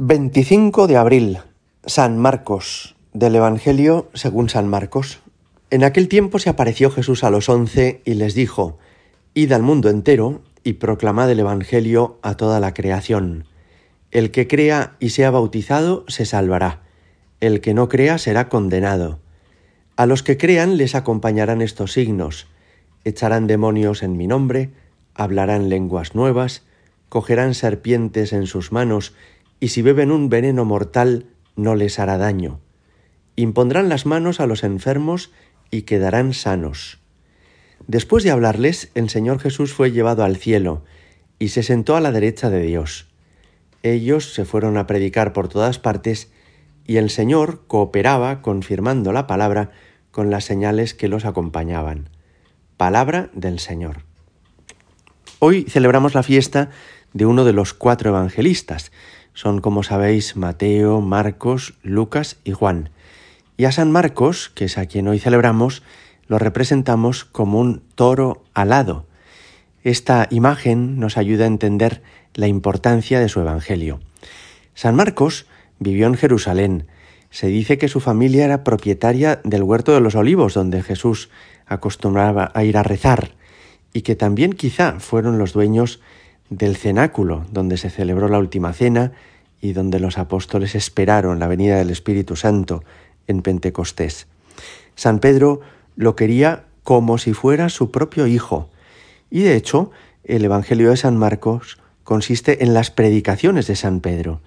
25 de abril, San Marcos, del Evangelio según San Marcos. En aquel tiempo se apareció Jesús a los once y les dijo, Id al mundo entero y proclamad el Evangelio a toda la creación. El que crea y sea bautizado se salvará, el que no crea será condenado. A los que crean les acompañarán estos signos, echarán demonios en mi nombre, hablarán lenguas nuevas, cogerán serpientes en sus manos, y si beben un veneno mortal no les hará daño. Impondrán las manos a los enfermos y quedarán sanos. Después de hablarles, el Señor Jesús fue llevado al cielo y se sentó a la derecha de Dios. Ellos se fueron a predicar por todas partes y el Señor cooperaba confirmando la palabra con las señales que los acompañaban. Palabra del Señor. Hoy celebramos la fiesta de uno de los cuatro evangelistas, son, como sabéis, Mateo, Marcos, Lucas y Juan. Y a San Marcos, que es a quien hoy celebramos, lo representamos como un toro alado. Esta imagen nos ayuda a entender la importancia de su Evangelio. San Marcos vivió en Jerusalén. Se dice que su familia era propietaria del huerto de los olivos, donde Jesús acostumbraba a ir a rezar, y que también quizá fueron los dueños del cenáculo, donde se celebró la última cena y donde los apóstoles esperaron la venida del Espíritu Santo en Pentecostés. San Pedro lo quería como si fuera su propio hijo, y de hecho el Evangelio de San Marcos consiste en las predicaciones de San Pedro.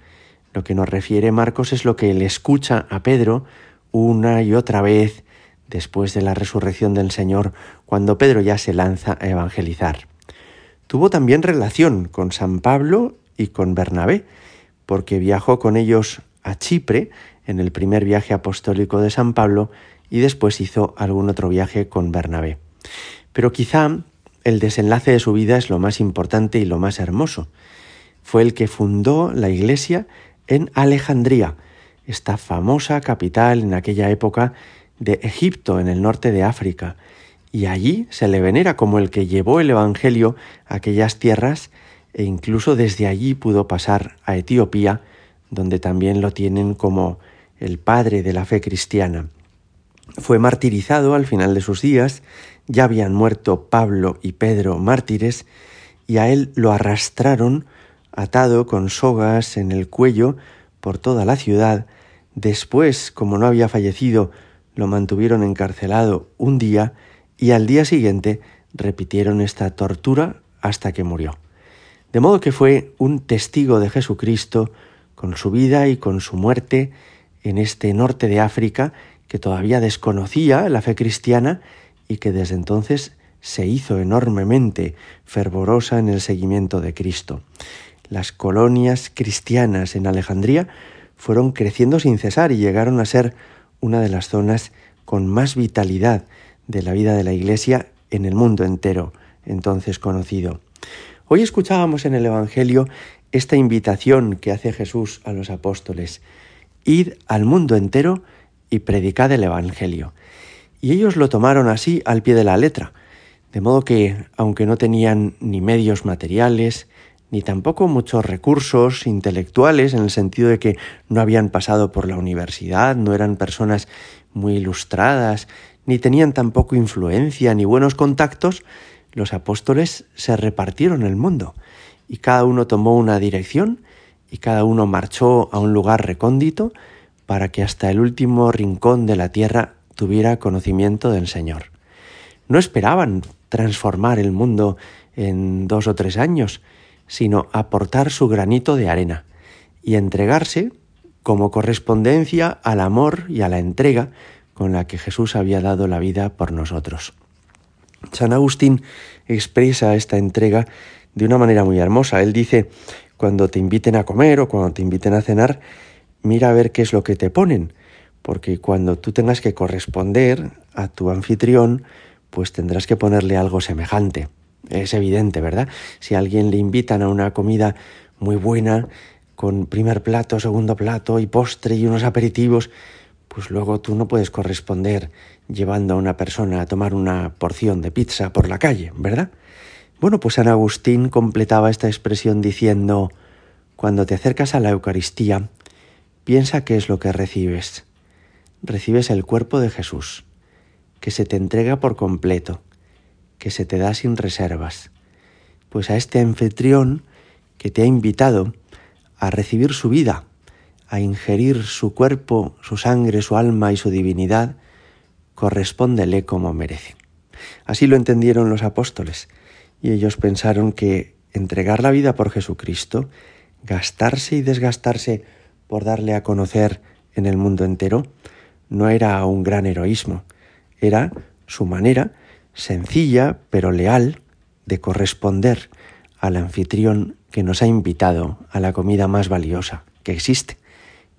Lo que nos refiere Marcos es lo que él escucha a Pedro una y otra vez después de la resurrección del Señor, cuando Pedro ya se lanza a evangelizar. Tuvo también relación con San Pablo y con Bernabé, porque viajó con ellos a Chipre en el primer viaje apostólico de San Pablo y después hizo algún otro viaje con Bernabé. Pero quizá el desenlace de su vida es lo más importante y lo más hermoso. Fue el que fundó la iglesia en Alejandría, esta famosa capital en aquella época de Egipto, en el norte de África, y allí se le venera como el que llevó el Evangelio a aquellas tierras e incluso desde allí pudo pasar a Etiopía, donde también lo tienen como el padre de la fe cristiana. Fue martirizado al final de sus días, ya habían muerto Pablo y Pedro mártires, y a él lo arrastraron atado con sogas en el cuello por toda la ciudad. Después, como no había fallecido, lo mantuvieron encarcelado un día y al día siguiente repitieron esta tortura hasta que murió. De modo que fue un testigo de Jesucristo con su vida y con su muerte en este norte de África que todavía desconocía la fe cristiana y que desde entonces se hizo enormemente fervorosa en el seguimiento de Cristo. Las colonias cristianas en Alejandría fueron creciendo sin cesar y llegaron a ser una de las zonas con más vitalidad de la vida de la Iglesia en el mundo entero, entonces conocido. Hoy escuchábamos en el Evangelio esta invitación que hace Jesús a los apóstoles, id al mundo entero y predicad el Evangelio. Y ellos lo tomaron así al pie de la letra, de modo que, aunque no tenían ni medios materiales, ni tampoco muchos recursos intelectuales, en el sentido de que no habían pasado por la universidad, no eran personas muy ilustradas, ni tenían tampoco influencia ni buenos contactos, los apóstoles se repartieron el mundo y cada uno tomó una dirección y cada uno marchó a un lugar recóndito para que hasta el último rincón de la tierra tuviera conocimiento del Señor. No esperaban transformar el mundo en dos o tres años, sino aportar su granito de arena y entregarse como correspondencia al amor y a la entrega con la que Jesús había dado la vida por nosotros. San Agustín expresa esta entrega de una manera muy hermosa. Él dice, cuando te inviten a comer o cuando te inviten a cenar, mira a ver qué es lo que te ponen, porque cuando tú tengas que corresponder a tu anfitrión, pues tendrás que ponerle algo semejante. Es evidente, ¿verdad? Si a alguien le invitan a una comida muy buena, con primer plato, segundo plato y postre y unos aperitivos, pues luego tú no puedes corresponder llevando a una persona a tomar una porción de pizza por la calle, ¿verdad? Bueno, pues San Agustín completaba esta expresión diciendo, Cuando te acercas a la Eucaristía, piensa qué es lo que recibes. Recibes el cuerpo de Jesús, que se te entrega por completo, que se te da sin reservas. Pues a este anfitrión que te ha invitado a recibir su vida, a ingerir su cuerpo, su sangre, su alma y su divinidad, correspóndele como merece. Así lo entendieron los apóstoles, y ellos pensaron que entregar la vida por Jesucristo, gastarse y desgastarse por darle a conocer en el mundo entero, no era un gran heroísmo, era su manera sencilla pero leal de corresponder al anfitrión que nos ha invitado a la comida más valiosa que existe,